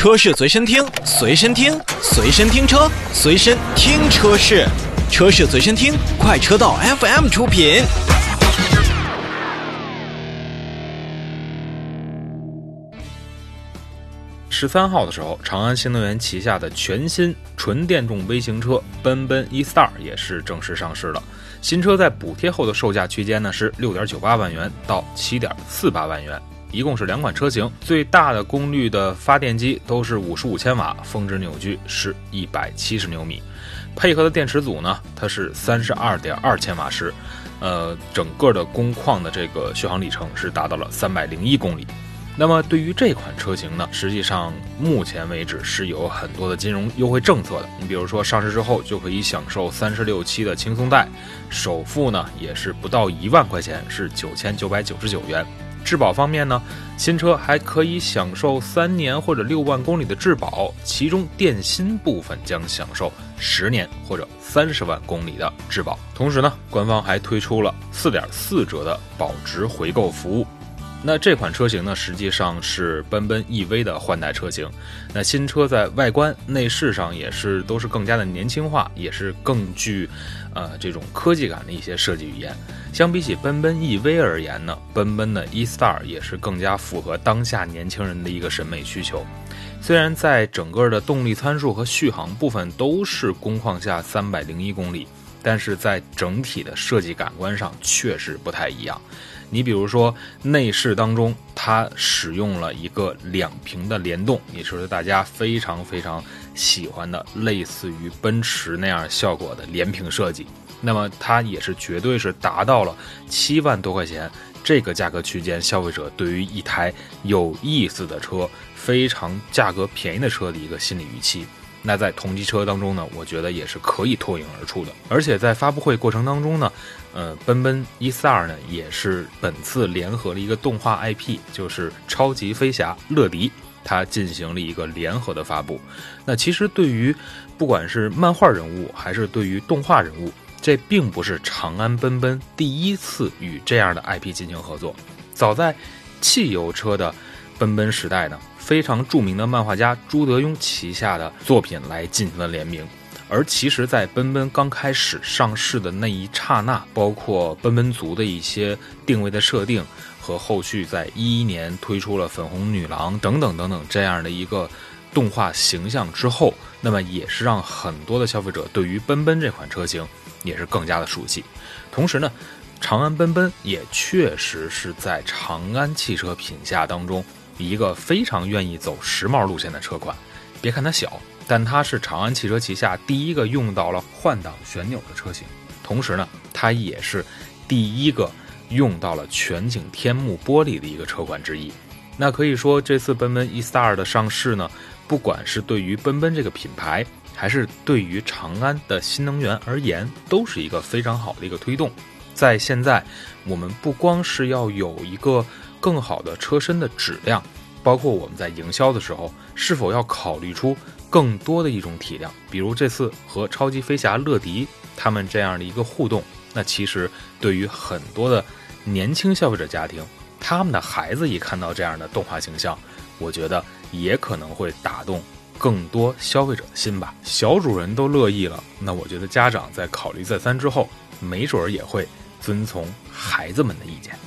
车市随身听，随身听，随身听车，随身听车市，车市随身听，快车道 FM 出品。十三号的时候，长安新能源旗下的全新纯电动微型车奔奔 e-Star 也是正式上市了。新车在补贴后的售价区间呢是六点九八万元到七点四八万元，一共是两款车型。最大的功率的发电机都是五十五千瓦，峰值扭矩是一百七十牛米，配合的电池组呢，它是三十二点二千瓦时，呃，整个的工况的这个续航里程是达到了三百零一公里。那么对于这款车型呢，实际上目前为止是有很多的金融优惠政策的。你比如说上市之后就可以享受三十六期的轻松贷，首付呢也是不到一万块钱，是九千九百九十九元。质保方面呢，新车还可以享受三年或者六万公里的质保，其中电芯部分将享受十年或者三十万公里的质保。同时呢，官方还推出了四点四折的保值回购服务。那这款车型呢，实际上是奔奔 EV 的换代车型。那新车在外观内饰上也是都是更加的年轻化，也是更具，呃这种科技感的一些设计语言。相比起奔奔 EV 而言呢，奔奔的 e-Star 也是更加符合当下年轻人的一个审美需求。虽然在整个的动力参数和续航部分都是工况下三百零一公里，但是在整体的设计感官上确实不太一样。你比如说内饰当中，它使用了一个两屏的联动，也是大家非常非常喜欢的，类似于奔驰那样效果的连屏设计。那么它也是绝对是达到了七万多块钱这个价格区间，消费者对于一台有意思的车、非常价格便宜的车的一个心理预期。那在同级车当中呢，我觉得也是可以脱颖而出的。而且在发布会过程当中呢，呃，奔奔 E-Star 呢也是本次联合了一个动画 IP，就是超级飞侠乐迪，它进行了一个联合的发布。那其实对于不管是漫画人物还是对于动画人物，这并不是长安奔奔第一次与这样的 IP 进行合作。早在汽油车的奔奔时代呢。非常著名的漫画家朱德庸旗下的作品来进行了联名，而其实，在奔奔刚开始上市的那一刹那，包括奔奔族的一些定位的设定，和后续在一一年推出了粉红女郎等等等等这样的一个动画形象之后，那么也是让很多的消费者对于奔奔这款车型也是更加的熟悉。同时呢，长安奔奔也确实是在长安汽车品下当中。一个非常愿意走时髦路线的车款，别看它小，但它是长安汽车旗下第一个用到了换挡旋钮的车型。同时呢，它也是第一个用到了全景天幕玻璃的一个车款之一。那可以说，这次奔奔 e-Star 的上市呢，不管是对于奔奔这个品牌，还是对于长安的新能源而言，都是一个非常好的一个推动。在现在，我们不光是要有一个。更好的车身的质量，包括我们在营销的时候，是否要考虑出更多的一种体量？比如这次和超级飞侠乐迪他们这样的一个互动，那其实对于很多的年轻消费者家庭，他们的孩子一看到这样的动画形象，我觉得也可能会打动更多消费者的心吧。小主人都乐意了，那我觉得家长在考虑再三之后，没准儿也会遵从孩子们的意见。